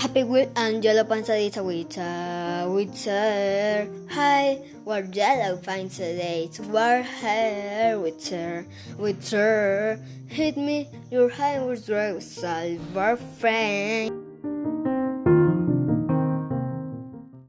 Happy with Angelo Panzadita with her, with her. Hi, what yellow find today. War hair with her, with her. Hit me, your high was rose, silver friend.